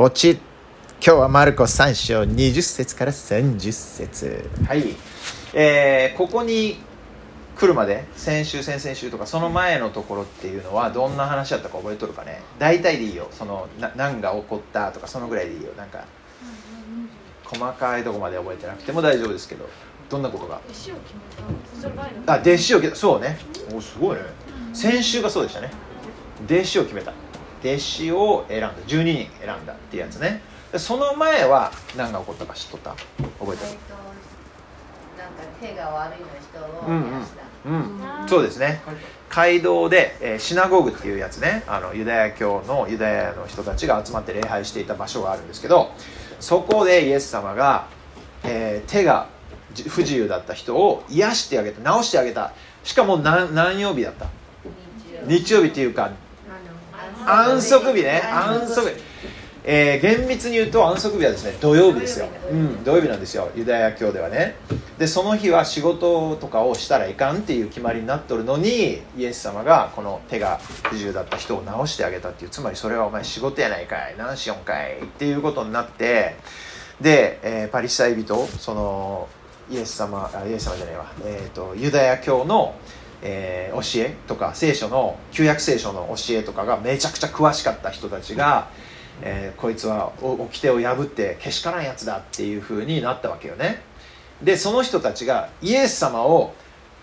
ポチ今日はマルコ3章20節から30節。はい。えー、ここに来るまで先週先々週とかその前のところっていうのはどんな話だったか覚えとるかね？大体でいいよ。そのな何が起こったとかそのぐらいでいいよ。なんか細かいとこまで覚えてなくても大丈夫ですけど。どんなことが？弟子を決めたあ弟子を決めた。そうね。おすごいね。先週がそうでしたね。弟子を決めた弟子を選んだ12人選んだっていうやつね。でその前は何が起こったか知っとった？覚えてる？えっとなんか手が悪いの人をうん減らした、うん、そうですね。街道で、えーシナゴグっていうやつね。あのユダヤ教のユダヤの人たちが集まって礼拝していた場所があるんですけどそこでイエス様が、えー手がじ不自由だった人を癒してあげた治してあげた。しかも何何曜日だった？日曜日っていうか安息日ね。安息日、えー厳密に言うと安息日はですね土曜日ですよ、うん、土曜日なんですよ。ユダヤ教ではね。でその日は仕事とかをしたらいかんっていう決まりになっとるのにイエス様がこの手が不自由だった人を治してあげたっていう。つまりそれはお前仕事やないかい。何しよんかいっていうことになってで、えーパリサイ人そのイエス様あイエス様じゃないわ、えー、とユダヤ教のえー教えとか聖書の旧約聖書の教えとかがめちゃくちゃ詳しかった人たちが、えーこいつはお掟を破ってけしからんやつだっていう風になったわけよね。でその人たちがイエス様を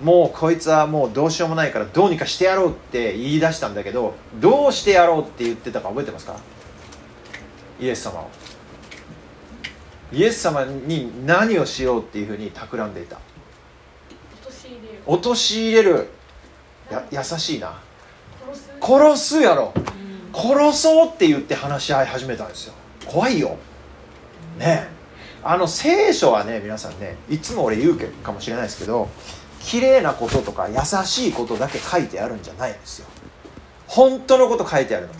もうこいつはもうどうしようもないからどうにかしてやろうって言い出したんだけどどうしてやろうって言ってたか覚えてますか？イエス様をイエス様に何をしようっていう風に企んでいた陥れる。や優しいな。殺すやろ。殺そうって言って話し合い始めたんですよ。怖いよ。ね。あの聖書はね皆さんねいつも俺言うけかもしれないですけど綺麗なこととか優しいことだけ書いてあるんじゃないんですよ。本当のこと書いてあるの。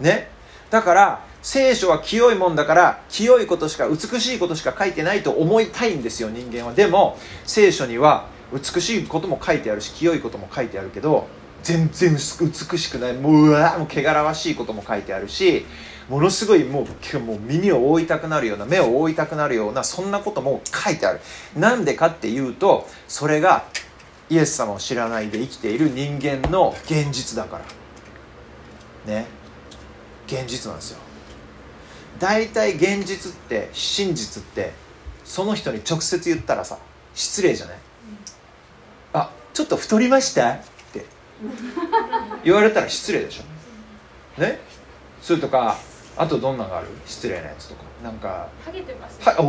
ね。だから聖書は清いもんだから清いことしか美しいことしか書いてないと思いたいんですよ人間は。でも聖書には美しいことも書いてあるし清いことも書いてあるけど全然美しくない。もううわもう汚らわしいことも書いてあるしものすごいもうもう耳を覆いたくなるような目を覆いたくなるようなそんなことも書いてある。なんでかっていうとそれがイエス様を知らないで生きている人間の現実だから。ね。現実なんですよ。大体現実って真実ってその人に直接言ったらさ失礼じゃない、ちょっと太りました？って。言われたら失礼でしょ。ね？それとかあとどんなのがある？失礼なやつとか。なんかハゲてますはおお。い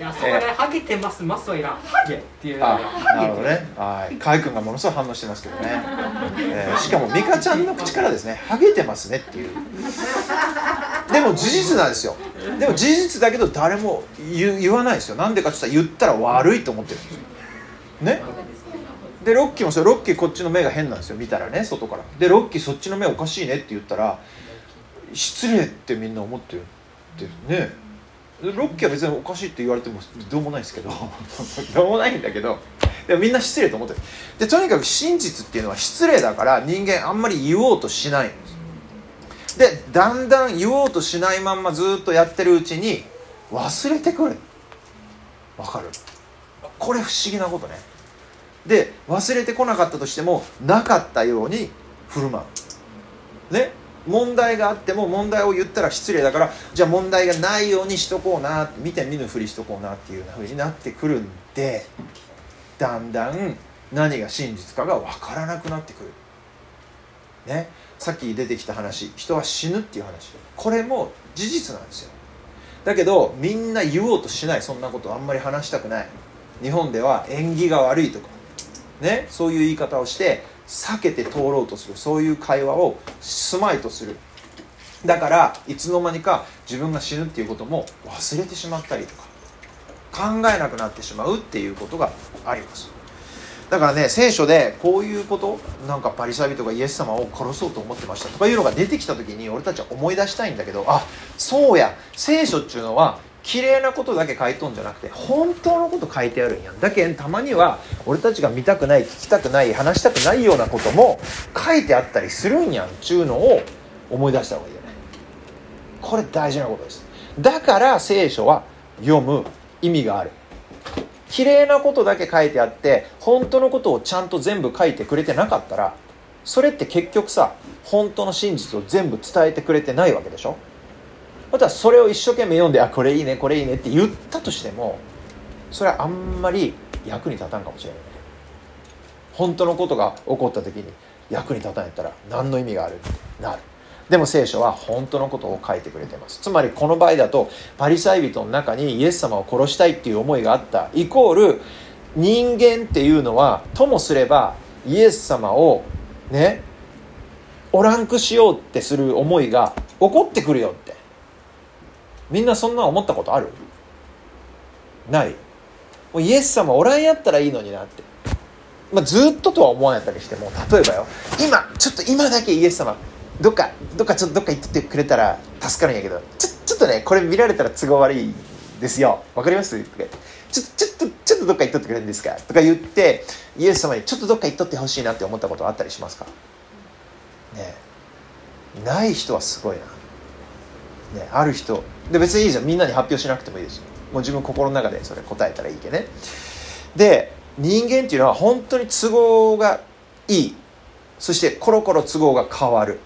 やそこでハゲてます。ますはいらん。ハゲっていう。なるほどね。はい。河合君がものすごい反応してますけどね、えーしかも美香ちゃんの口からですね「ハゲてますね」っていうでも事実なんですよ。でも事実だけど誰も言言わないですよ。なんでかって言ったら言ったら悪いと思ってるんですよ。ね？でロッキーもそう。ロッキーこっちの目が変なんですよ。見たらね外から。でロッキーそっちの目おかしいねって言ったら失礼ってみんな思ってるってね。でロッキーは別におかしいって言われてもどうもないですけど。どうもないんだけど。でもみんな失礼と思ってる。でとにかく真実っていうのは失礼だから人間あんまり言おうとしないんですでだんだん言おうとしないまんまずっとやってるうちに忘れてくる。わかる？これ不思議なことね。で忘れてこなかったとしてもなかったように振る舞う。ね？問題があっても問題を言ったら失礼だからじゃあ問題がないようにしとこうな見て見ぬふりしとこうなっていうようになってくるんでだんだん何が真実かが分からなくなってくる。ね？さっき出てきた話人は死ぬっていう話これも事実なんですよ。だけどみんな言おうとしないそんなことあんまり話したくない。日本では縁起が悪いとかねそういう言い方をして避けて通ろうとするそういう会話をすまいとする。だからいつの間にか自分が死ぬっていうことも忘れてしまったりとか考えなくなってしまうっていうことがあります。だからね聖書でこういうことなんかパリサイ人がイエス様を殺そうと思ってましたとかいうのが出てきた時に俺たちは思い出したいんだけどあそうや。聖書っていうのは綺麗なことだけ書いとんじゃなくて本当のこと書いてあるんやんだけん。たまには俺たちが見たくない聞きたくない話したくないようなことも書いてあったりするんやんちゅうのを思い出した方がいいよね。これ大事なことです。だから聖書は読む意味がある。綺麗なことだけ書いてあって本当のことをちゃんと全部書いてくれてなかったらそれって結局さ本当の真実を全部伝えてくれてないわけでしょ？またそれを一生懸命読んであこれいいねこれいいねって言ったとしてもそれはあんまり役に立たんかもしれない。本当のことが起こった時に役に立たんやったら何の意味がある？ってなる。でも聖書は本当のことを書いてくれてます。つまりこの場合だとパリサイ人の中にイエス様を殺したいっていう思いがあったイコール人間っていうのはともすればイエス様をねおらんくしようってする思いが起こってくるよって。みんなそんな思ったことある？ない。もうイエス様おらんやったらいいのになって、まあ、ずっととは思わんやったりしても例えばよ今ちょっと今だけイエス様どっかどっかちょっとどっか行っててくれたら助かるんやけどちょちょっとねこれ見られたら都合悪いですよ。わかります？とか言って。ちょちょっとちょっとどっか行っとってくれるんですか？とか言ってイエス様にちょっとどっか行っとってほしいなって思ったことあったりしますか？ね。ない人はすごいな。ねある人。で別にいいじゃん。みんなに発表しなくてもいいですよ。もう自分心の中でそれ答えたらいいけどね。で人間っていうのは本当に都合がいい。そしてコロコロ都合が変わる。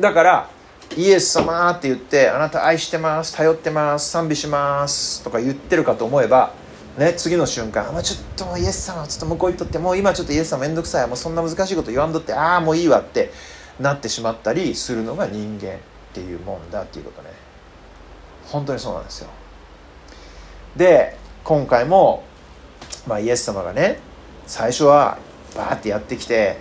だからイエス様って言ってあなた愛してます頼ってます賛美しますとか言ってるかと思えばね、次の瞬間、まあ、ちょっともうイエス様ちょっと向こう行っとってもう今ちょっとイエス様めんどくさいもうそんな難しいこと言わんとってああもういいわってなってしまったりするのが人間っていうもんだっていうことね。本当にそうなんですよ。で今回も、まあ、イエス様がね最初はバーってやってきて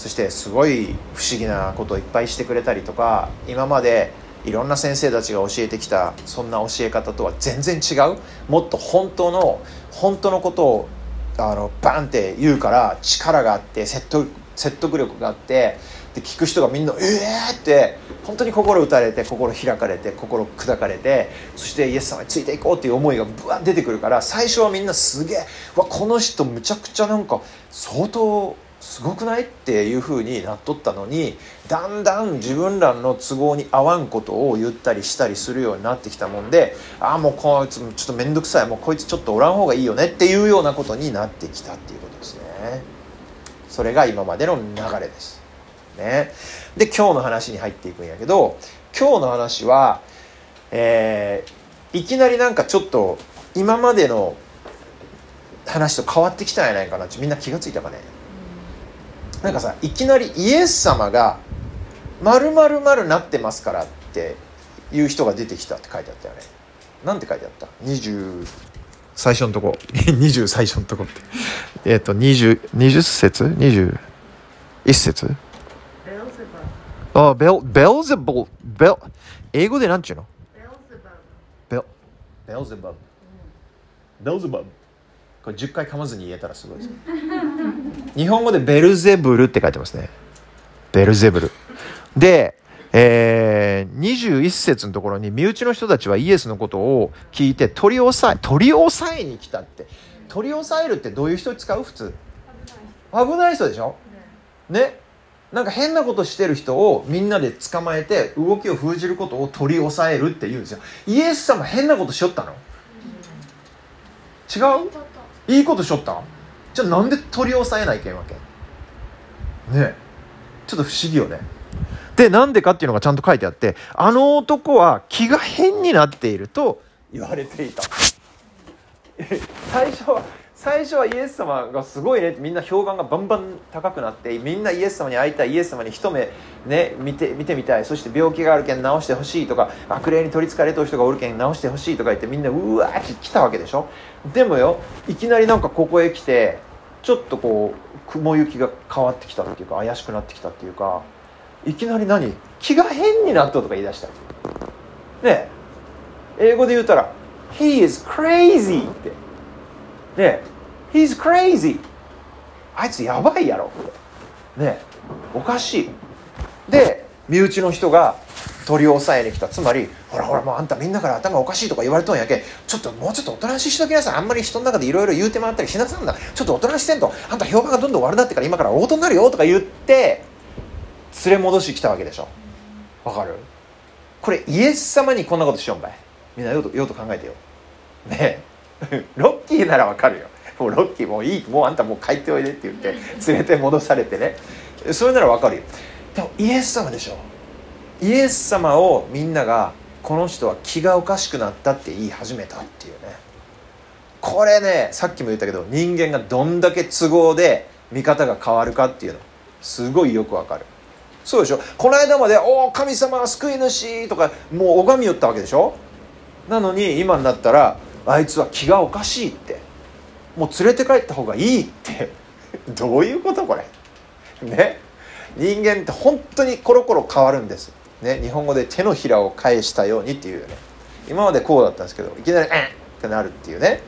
そしてすごい不思議なことをいっぱいしてくれたりとか今までいろんな先生たちが教えてきたそんな教え方とは全然違うもっと本当の本当のことをあのバンって言うから力があって説得説得力があってで聞く人がみんな「ええー!」って本当に心打たれて心開かれて心砕かれてそしてイエス様についていこうっていう思いがブワッ出てくるから最初はみんなすげえわこの人むちゃくちゃなんか相当すごくない？っていう風になっとったのにだんだん自分らの都合に合わんことを言ったりしたりするようになってきたもんでああもうこいつちょっと面倒くさい。もうこいつちょっとおらん方がいいよねっていうようなことになってきたっていうことですね。それが今までの流れです。ね。で今日の話に入っていくんやけど今日の話はえー、いきなりなんかちょっと今までの話と変わってきたんやないかなみんな気がついたかね。なんかさいきなりイエス様が「まるまるまるなってますから」っていう人が出てきたって書いてあったよね。なんて書いてあった？20最初のとこ。20最初のとこって。えっと 20, 20節 ?21 節？あベルベルゼブルベル英語でなんちゅうの？ベルゼバ。ベルベルゼブベルゼブこれ10回噛まずに言えたらすごいです。日本語でベルゼブルって書いてますね。ベルゼブル。で、えー、21節のところに身内の人たちはイエスのことを聞いて取り押さえ取り押さえに来たって。取り押さえるってどういう人使う？普通。危ない人でしょ？ね？なんか変なことしてる人をみんなで捕まえて動きを封じることを取り押さえるって言うんですよ。イエス様変なことしよったの？違う？いいことしよったん？じゃあなんで取り押さえないけんわけ？ねちょっと不思議よね。でなんでかっていうのがちゃんと書いてあってあの男は気が変になっていると言われていた。最初は最初はイエス様がすごいねってみんな評判がバンバン高くなってみんなイエス様に会いたいイエス様に一目ね見て見てみたい。そして病気があるけん治してほしいとか悪霊に取りつかれとる人がおるけん治してほしいとか言ってみんなうわーって来たわけでしょ？でもよいきなりなんかここへ来てちょっとこう雲行きが変わってきたっていうか怪しくなってきたっていうかいきなり何？気が変になったとか言い出したね英語で言うたら「He is crazy」って。ね「He's crazy」あいつやばいやろ。ねおかしい。で身内の人が取り押さえに来た。つまりほらほらもうあんたみんなから頭おかしいとか言われとんやけちょっともうちょっとおとなしいしときなさい。あんまり人の中でいろいろ言うて回ったりしなさんだちょっとおとなしせんとあんた評判がどんどん悪なってから今から大事になるよとか言って連れ戻し来たわけでしょ。わかる？これイエス様にこんなことしようんばい。みんなよよと考えてよ。ね。えロッキーならわかるよ。もうロッキーもういい。もうあんたもう帰っておいでって言って連れて戻されてね。それならわかるよ。でもイエス様でしょ。イエス様をみんながこの人は気がおかしくなったって言い始めたっていうね。これねさっきも言ったけど人間がどんだけ都合で見方が変わるかっていうのすごいよくわかる。そうでしょ。この間まで「おお神様救い主」とかもう拝みよったわけでしょ。なのに今になったらあいつは気がおかしいって。もう連れて帰った方がいいって。どういうことこれ。ね。人間って本当にコロコロ変わるんです。ね。日本語で手のひらを返したようにっていうね。今までこうだったんですけどいきなり「えん!」ってなるっていうね。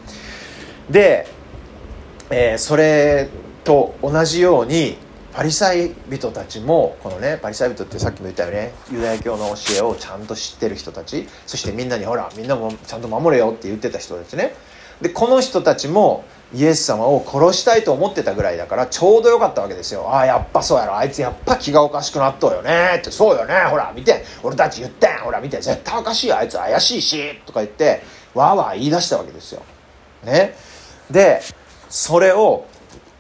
で、えーそれと同じようにパリサイ人たちもこのねパリサイ人ってさっきも言ったよねユダヤ教の教えをちゃんと知ってる人たちそしてみんなにほらみんなもちゃんと守れよって言ってた人たちね。でこの人たちもイエス様を殺したいと思ってたぐらいだからちょうどよかったわけですよ。ああやっぱそうやろ。あいつやっぱ気がおかしくなっとうよね。ってそうよね。ほら見て。俺たち言ってん。ほら見て。絶対おかしいよ。あいつ怪しいし。とか言ってわーわー言い出したわけですよ。ね。でそれを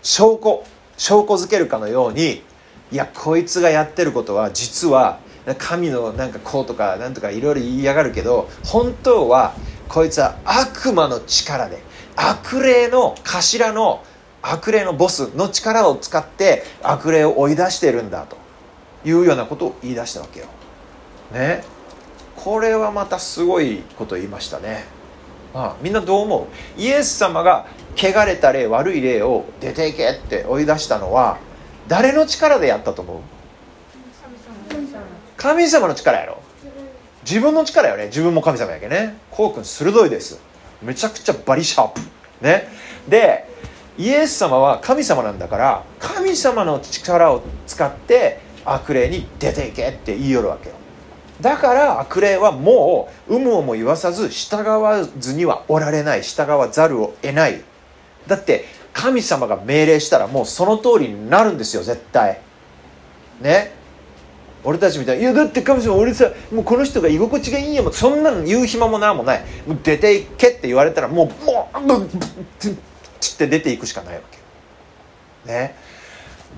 証拠証拠づけるかのようにいやこいつがやってることは実は神のなんかこうとかなんとかいろいろ言いやがるけど本当はこいつは悪魔の力で悪霊の頭の悪霊のボスの力を使って悪霊を追い出してるんだというようなことを言い出したわけよ。ねこれはまたすごいこと言いましたね。ああみんなどう思う？イエス様が汚れた霊悪い霊を出ていけって追い出したのは誰の力でやったと思う？神様の力やろ。自分の力よね。自分も神様やけね。こうくん鋭いです。めちゃくちゃバリシャープ。ね。でイエス様は神様なんだから神様の力を使って悪霊に出ていけって言いよるわけよ。だから悪霊はもう有無をも言わさず従わずにはおられない。従わざるを得ない。だって神様が命令したらもうその通りになるんですよ絶対。ね？俺たちみたいに「いやだって神様俺さもうこの人が居心地がいいんやもんそんなの言う暇もなんもない。もう出ていけ」って言われたらもうもうもうつって出ていくしかないわけね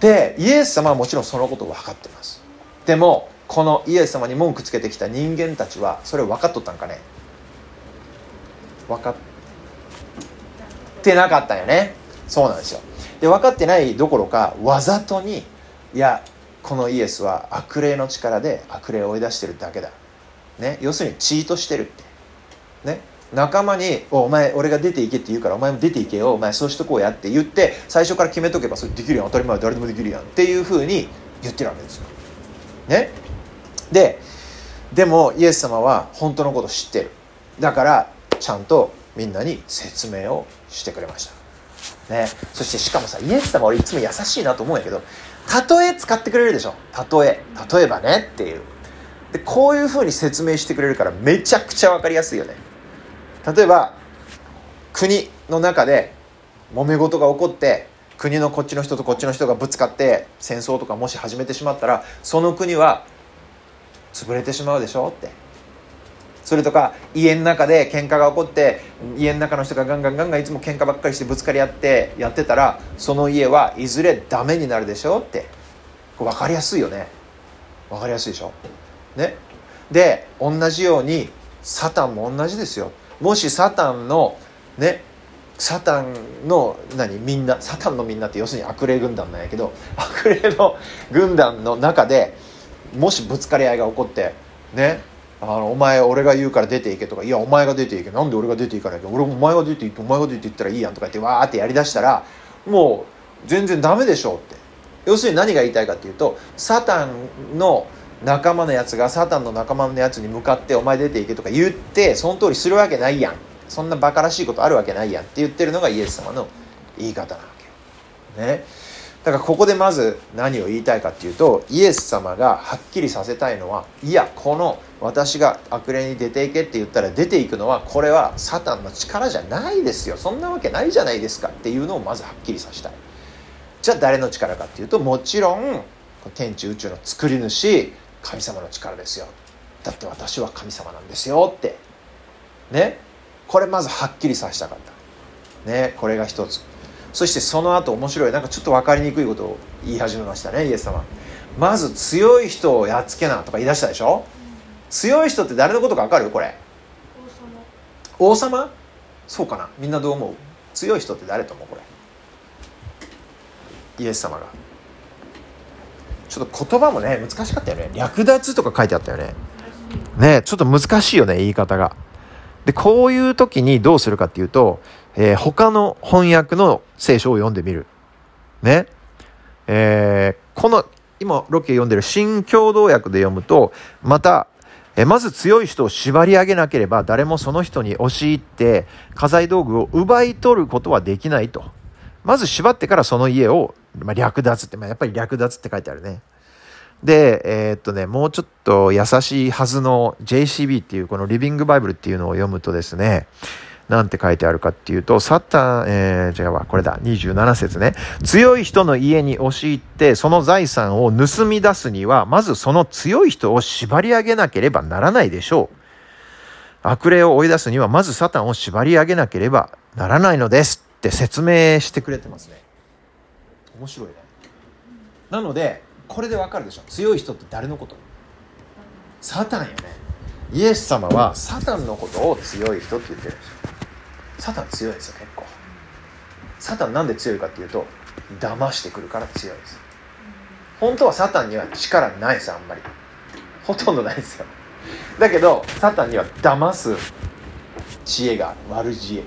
でイエス様はもちろんそのことを分かってますでもこのイエス様に文句つけてきた人間たちはそれ分かっとったんかね？分かってなかったよね。そうなんですよ。で分かってないどころかわざとにいやこのイエスは悪霊の力で悪霊を追い出してるだけだ、ね、要するにチートしてるって。ね？仲間にお「お前俺が出ていけ」って言うから「お前も出ていけよ。お前そうしとこうや」って言って最初から決めとけばそれできるやん。当たり前誰でもできるやん。っていうふうに言ってるわけですよ。ね？ででもイエス様は本当のこと知ってる。だからちゃんとみんなに説明をしてくれました。ね。そしてしかもさイエス様俺いつも優しいなと思うんやけど例え使ってくれるでしょ。例え。例えばねっていう。でこういうふうに説明してくれるからめちゃくちゃ分かりやすいよね。例えば国の中で揉め事が起こって国のこっちの人とこっちの人がぶつかって戦争とかもし始めてしまったらその国は潰れてしまうでしょって。それとか家の中で喧嘩が起こって家の中の人がガンガンガンガンいつも喧嘩ばっかりしてぶつかり合ってやってたらその家はいずれダメになるでしょって。これ分かりやすいよね。分かりやすいでしょ。ね。で同じようにサタンも同じですよ。もしサタンのねサタンの何みんなサタンのみんなって要するに悪霊軍団なんやけど悪霊の軍団の中でもしぶつかり合いが起こってねあのお前俺が言うから出ていけとかいやお前が出ていけなんで俺が出ていかないけ俺お前が出ていってお前が出ていったらいいやんとか言ってわーってやりだしたらもう全然ダメでしょうって要するに何が言いたいかっていうとサタンの仲間のやつがサタンの仲間のやつに向かって「お前出ていけ」とか言ってその通りするわけないやんそんなバカらしいことあるわけないやんって言ってるのがイエス様の言い方なわけよ。ね。だからここでまず何を言いたいかっていうとイエス様がはっきりさせたいのはいやこの私が悪霊に出ていけって言ったら出ていくのはこれはサタンの力じゃないですよ。そんなわけないじゃないですかっていうのをまずはっきりさせたい。じゃあ誰の力かっていうともちろん天地宇宙の作り主神様の力ですよ。だって私は神様なんですよって。ね。これまずはっきりさせたかった。ね。これが一つ。そしてその後面白いなんかちょっと分かりにくいことを言い始めましたねイエス様。まず強い人をやっつけなとか言い出したでしょ？強い人って誰のことか分かる？これ。王様？そうかな？みんなどう思う？強い人って誰と思う？これ。イエス様が。ちょっと言葉もね難しかったよね。略奪とか書いてあったよね。ねちょっと難しいよね言い方が。でこういう時にどうするかっていうと、えー、他の翻訳の聖書を読んでみるねえー、この今ロケ読んでる新共同訳で読むとまたえまず強い人を縛り上げなければ誰もその人に押し入って家財道具を奪い取ることはできないと。まず縛ってからその家を、まあ、略奪って、まあ、やっぱり略奪って書いてあるね。で、えー、っとね、もうちょっと優しいはずの JCB っていうこのリビングバイブルっていうのを読むとですね、なんて書いてあるかっていうと、サッタン、えー、違うわ、これだ、27節ね。強い人の家に押し入って、その財産を盗み出すには、まずその強い人を縛り上げなければならないでしょう。悪霊を追い出すには、まずサタンを縛り上げなければならないのですって説明してくれてますね。面白いね。なので、これでわかるでしょ。強い人って誰のこと？サタンよね。イエス様はサタンのことを強い人って言ってるんですよ。サタン強いですよ結構。サタンなんで強いかっていうと騙してくるから強いです。本当はサタンには力ないですあんまり。ほとんどないですよ。だけどサタンには騙す知恵がある。悪知恵。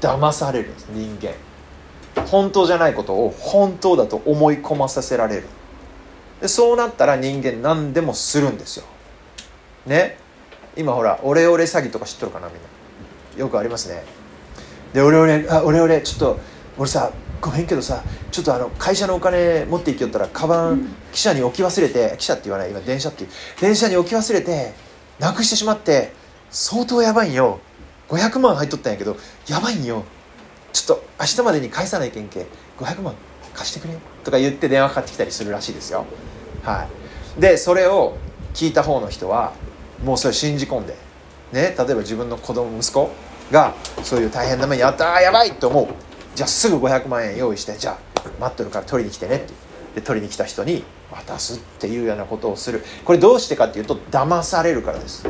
騙されるんです人間。本当じゃないことを本当だと思い込まさせられる。でそうなったら人間何でもするんですよ。ね？今ほらオレオレ詐欺とか知っとるかなみんな。よくありますね。で俺俺あ俺俺ちょっと俺さごめんけどさちょっとあの会社のお金持っていきよったらカバン記者に置き忘れて記者って言わない今電車っていう。電車に置き忘れてなくしてしまって相当やばいんよ。500万入っとったんやけどやばいんよ。ちょっと明日までに返さないけんけ500万貸してくれとか言って電話かかってきたりするらしいですよ。はい。でそれを聞いた方の人はもうそれ信じ込んでね例えば自分の子供息子がそういう大変な目にあったやばいと思う。じゃあすぐ500万円用意してじゃあ待ってるから取りに来てねって。で取りに来た人に渡すっていうようなことをする。これどうしてかっていうと騙されるからです。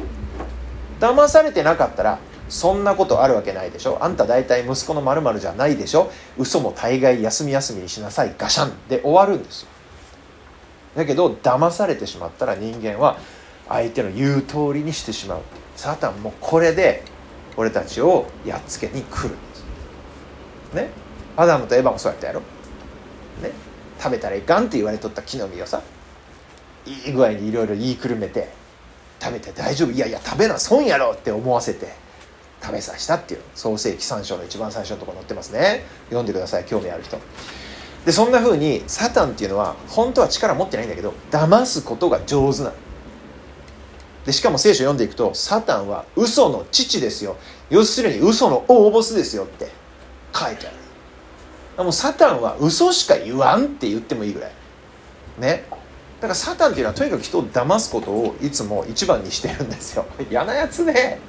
騙されてなかったらそんなことあるわけないでしょ。あんた大体息子の〇〇じゃないでしょ。嘘も大概休み休みにしなさいガシャン。で終わるんですだけど騙されてしまったら人間は相手の言う通りにしてしまう。サタンもこれで俺たちをやっつけに来るんですね。アダムとエヴァもそうやったやろ。ね。食べたらいかんって言われとった木の実をさいい具合にいろいろ言いくるめて食べて大丈夫。いやいや食べな損やろって思わせて食べさせたっていう創世紀3章の一番最初のところ載ってますね。読んでください興味ある人。でそんな風にサタンっていうのは本当は力持ってないんだけど騙すことが上手なの。でしかも聖書読んでいくとサタンは嘘の父ですよ。要するに嘘の大ボスですよって書いてある。もうサタンは嘘しか言わんって言ってもいいぐらい。ね。だからサタンっていうのはとにかく人を騙すことをいつも一番にしてるんですよ。嫌なやつね。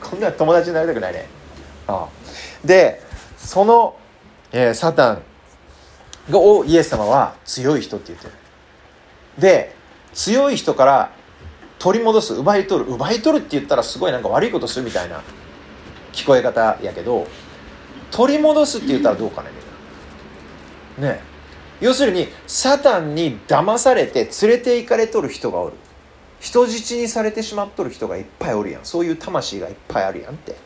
こんな友達になりたくないね。ああ。でその、えー、サタンをイエス様は強い人って言ってる。で強い人から取り戻す奪い取る奪い取るって言ったらすごいなんか悪いことするみたいな聞こえ方やけど取り戻すって言ったらどうかねみんな。ね。要するにサタンに騙されて連れて行かれとる人がおる。人質にされてしまっとる人がいっぱいおるやん。そういう魂がいっぱいあるやんって。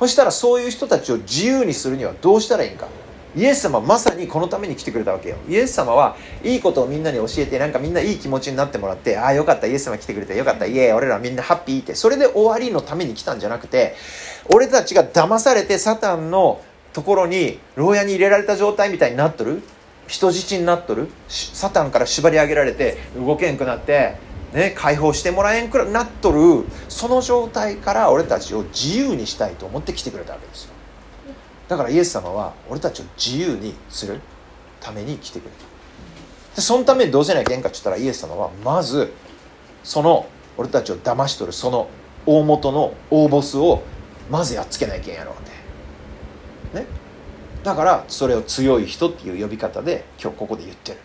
そしたらそういう人たちを自由にするにはどうしたらいいんか。イエス様まさにこのために来てくれたわけよ。イエス様はいいことをみんなに教えてなんかみんないい気持ちになってもらってああよかったイエス様来てくれてよかったイエー俺らみんなハッピーってそれで終わりのために来たんじゃなくて俺たちが騙されてサタンのところに牢屋に入れられた状態みたいになっとる？人質になっとる？サタンから縛り上げられて動けんくなってね、解放してもらえんくらなっとる？その状態から俺たちを自由にしたいと思って来てくれたわけですよ。だからイエス様は俺たちを自由にするために来てくれたでそのためにどうせないけんかって言ったらイエス様はまずその俺たちを騙し取るその大元の大ボスをまずやっつけなきゃいけんやろうって。ね？だからそれを強い人っていう呼び方で今日ここで言ってる。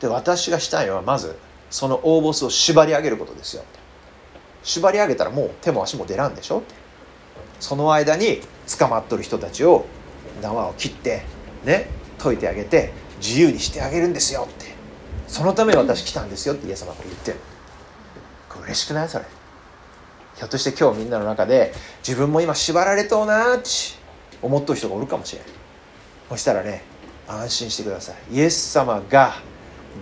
で私がしたいのはまずその大ボスを縛り上げることですよ縛り上げたらもう手も足も出らんでしょって。その間に捕まっとる人たちを縄を切ってね解いてあげて自由にしてあげるんですよって。そのために私来たんですよってイエス様が言ってるこれ嬉しくないそれ。ひょっとして今日みんなの中で自分も今縛られとうなーって思っとる人がおるかもしれないそしたらね安心してください。イエス様が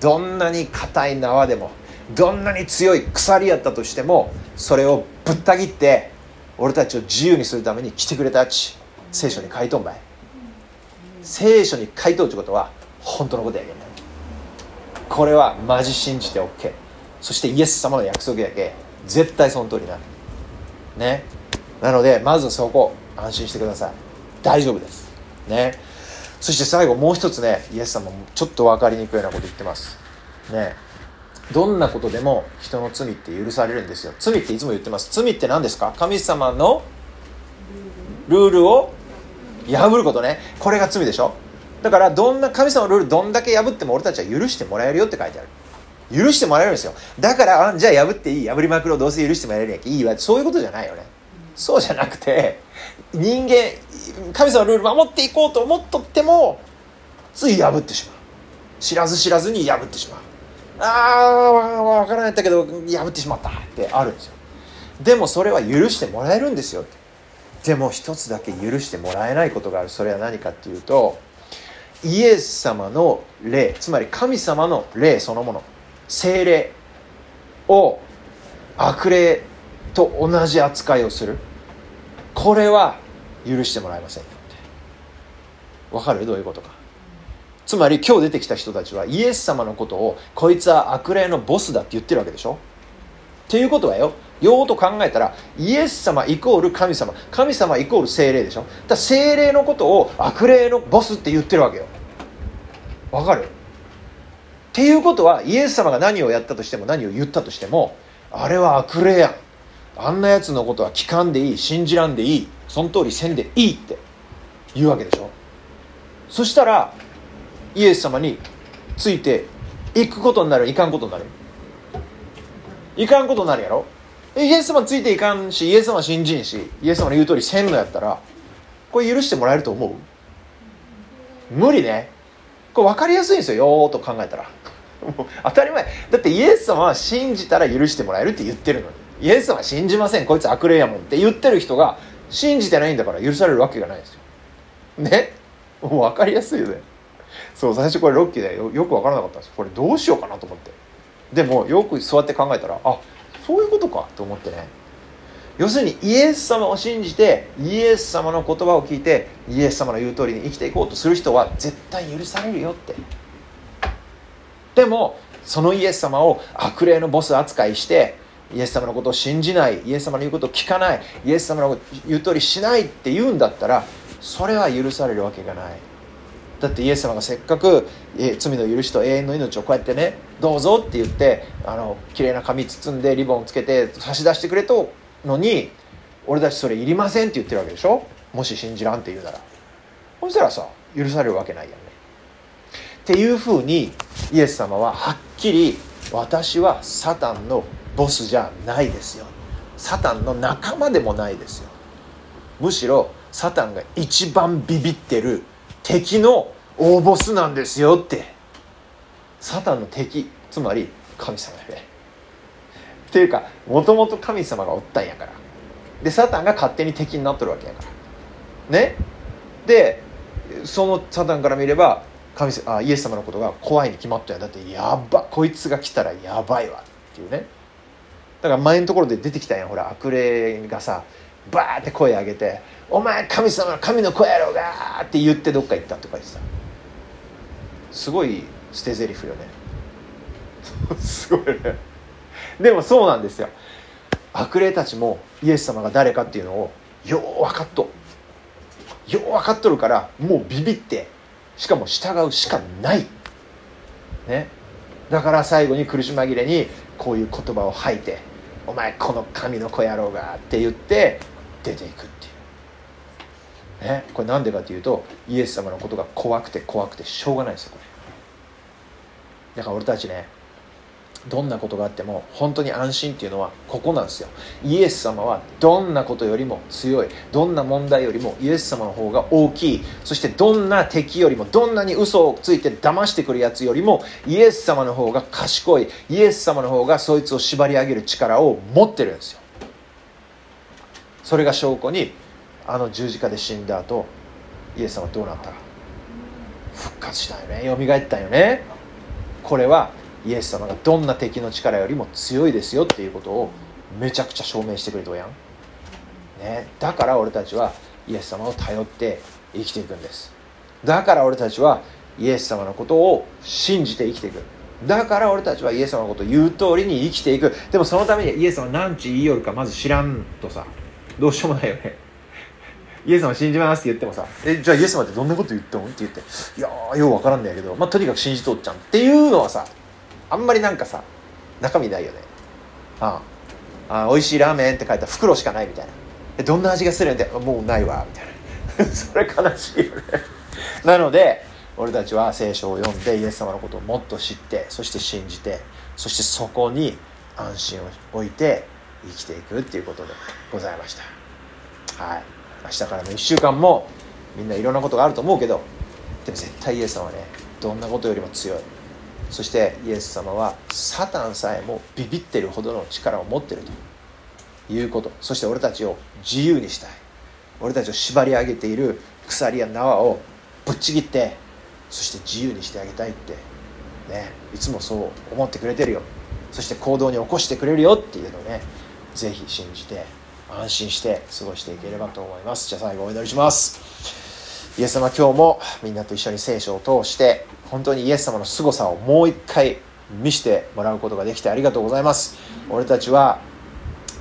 どんなに硬い縄でもどんなに強い鎖やったとしてもそれをぶった切って俺たちを自由にするために来てくれたち。聖書に書いとんばい。聖書に書いとうってことは本当のことやけんこれはマジ信じて OK そしてイエス様の約束やけ絶対その通りなね。なのでまずそこ安心してください。大丈夫です。ね。そして最後もう一つねイエス様もちょっと分かりにくいようなこと言ってます。ね。どんなことでも人の罪って許されるんですよ。罪っていつも言ってます。罪って何ですか？神様のルールを破ることね。これが罪でしょ？だからどんな神様のルールどんだけ破っても俺たちは許してもらえるよって書いてある。許してもらえるんですよ。だからあじゃあ破っていい。破りまくろう。どうせ許してもらえるやんけいいわ。そういうことじゃないよね。そうじゃなくて人間神様のルール守っていこうと思っとってもつい破ってしまう。知らず知らずに破ってしまう。ああ分からないったけど破ってしまったってあるんですよ。でもそれは許してもらえるんですよでも一つだけ許してもらえないことがある。それは何かっていうとイエス様の霊つまり神様の霊そのもの精霊を悪霊と同じ扱いをする。これは許してもらえませんよわかる？どういうことか。つまり今日出てきた人たちはイエス様のことをこいつは悪霊のボスだって言ってるわけでしょ？っていうことはよようと考えたらイエス様イコール神様。神様イコール精霊でしょ？だ精霊のことを悪霊のボスって言ってるわけよ。わかる？っていうことはイエス様が何をやったとしても何を言ったとしてもあれは悪霊やん。あんなやつのことは聞かんでいい信じらんでいいその通りせんでいいって言うわけでしょ？そしたらイエス様についていくことになる。いかんことになる。いかんことになるやろ？イエス様ついていかんしイエス様信じんしイエス様の言う通りせんのやったらこれ許してもらえると思う？無理ね。これ分かりやすいんですよよーと考えたら。当たり前。だってイエス様は信じたら許してもらえるって言ってるのに。イエス様は信じません。こいつ悪霊やもんって言ってる人が信じてないんだから許されるわけがないですよ。ね？もう分かりやすいよね。そう最初これロッキーでよ。よく分からなかったんですこれどうしようかなと思って。でもよく座って考えたらあそういうことか。と思ってね。要するにイエス様を信じてイエス様の言葉を聞いてイエス様の言う通りに生きていこうとする人は絶対許されるよって。でもそのイエス様を悪霊のボス扱いしてイエス様のことを信じないイエス様の言うことを聞かないイエス様の言う通りしないって言うんだったらそれは許されるわけがない。だってイエス様がせっかくえ罪の許しと永遠の命をこうやってねどうぞって言ってあの綺麗な紙包んでリボンつけて差し出してくれとのに俺たちそれいりませんって言ってるわけでしょ？もし信じらんって言うなら。そしたらさ許されるわけないやんね。っていうふうにイエス様ははっきり私はサタンのボスじゃないですよ。サタンの仲間でもないですよ。むしろサタンが一番ビビってる敵の大ボスなんですよって。サタンの敵つまり神様やね。っていうかもともと神様がおったんやから。でサタンが勝手に敵になっとるわけやから。ね？でそのサタンから見れば神あイエス様のことが怖いに決まったんやだってやばこいつが来たらやばいわ。っていうね。だから前のところで出てきたやん。ほら悪霊がさバーって声上げて「お前神様神の子やろうが!」って言ってどっか行ったとか言ってさすごい捨て台詞よね。すごいね。でもそうなんですよ。悪霊たちもイエス様が誰かっていうのをよう分かっとよう分かっとるからもうビビってしかも従うしかない、ね、だから最後に苦し紛れにこういう言葉を吐いて「お前この神の子野郎が」って言って出ていくっていう、ね、これなんでかというとイエス様のことが怖くて怖くてしょうがないですよこれ。だから俺たちねどんなことがあっても本当に安心っていうのはここなんですよ。イエス様はどんなことよりも強いどんな問題よりもイエス様の方が大きいそしてどんな敵よりもどんなに嘘をついて騙してくるやつよりもイエス様の方が賢いイエス様の方がそいつを縛り上げる力を持ってるんですよ。それが証拠にあの十字架で死んだ後イエス様はどうなったか。復活したよね。蘇ったよね。これはイエス様がどんな敵の力よりも強いですよっていうことをめちゃくちゃ証明してくれたやん、ね、だから俺たちはイエス様を頼って生きていくんです。だから俺たちはイエス様のことを信じて生きていく。だから俺たちはイエス様のことを言う通りに生きていく。でもそのためにイエス様何ち言いよるかまず知らんとさ。どうしようもないよね。イエス様信じますって言ってもさ。えじゃあイエス様ってどんなこと言ったのって言って。いやーようわからんねやけど、まあ、とにかく信じとっちゃんっていうのはさあんまりなんかさ中身ないよね。ああ。美味しいラーメンって書いた袋しかないみたいな。えどんな味がするんでもうないわ。みたいな。それ悲しいよね。なので俺たちは聖書を読んでイエス様のことをもっと知ってそして信じてそしてそこに安心を置いて生きていくっていうことでございました。はい。明日からの1週間もみんないろんなことがあると思うけどでも絶対イエス様はねどんなことよりも強い。そしてイエス様はサタンさえもビビってるほどの力を持ってるということ。そして俺たちを自由にしたい。俺たちを縛り上げている鎖や縄をぶっちぎってそして自由にしてあげたいって。ねいつもそう思ってくれてるよ。そして行動に起こしてくれるよっていうのをねぜひ信じて安心して過ごしていければと思います。じゃあ最後お祈りします。イエス様今日もみんなと一緒に聖書を通して本当にイエス様の凄さをもう一回見せてもらうことができてありがとうございます。俺たちは、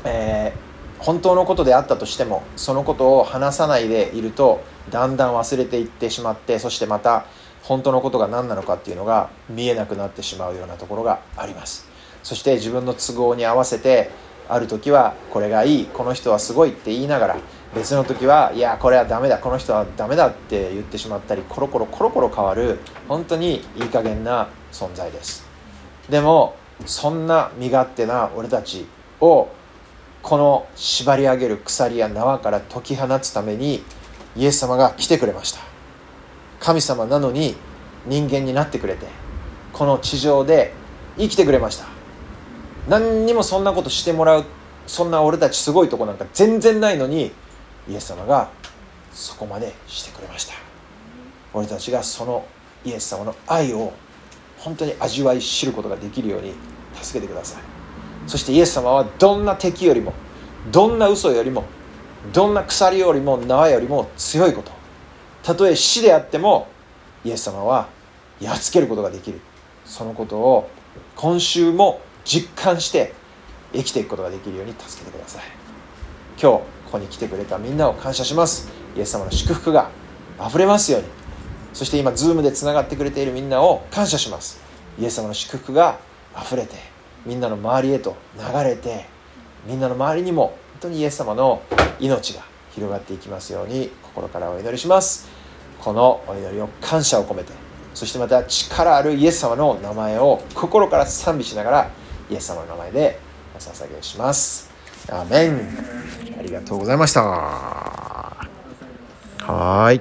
えー本当のことであったとしてもそのことを話さないでいるとだんだん忘れていってしまってそしてまた本当のことが何なのかっていうのが見えなくなってしまうようなところがあります。そして自分の都合に合わせてある時はこれがいいこの人はすごいって言いながら。別の時はいやこれはダメだこの人はダメだって言ってしまったりコロコロコロコロ変わる本当にいい加減な存在です。でもそんな身勝手な俺たちをこの縛り上げる鎖や縄から解き放つためにイエス様が来てくれました。神様なのに人間になってくれてこの地上で生きてくれました。何にもそんなことしてもらうそんな俺たちすごいとこなんか全然ないのにイエス様がそこまでしてくれました。俺たちがそのイエス様の愛を本当に味わい知ることができるように助けてください。そしてイエス様はどんな敵よりもどんな嘘よりもどんな鎖よりも縄よりも強いことたとえ死であってもイエス様はやっつけることができる。そのことを今週も実感して生きていくことができるように助けてください。今日ここに来てくれたみんなを感謝します。イエス様の祝福が溢れますように。そして今 Zoom でつながってくれているみんなを感謝します。イエス様の祝福が溢れてみんなの周りへと流れてみんなの周りにも本当にイエス様の命が広がっていきますように心からお祈りします。このお祈りを感謝を込めてそしてまた力あるイエス様の名前を心から賛美しながらイエス様の名前でお捧げします。アーメン。ありがとうございました。はい。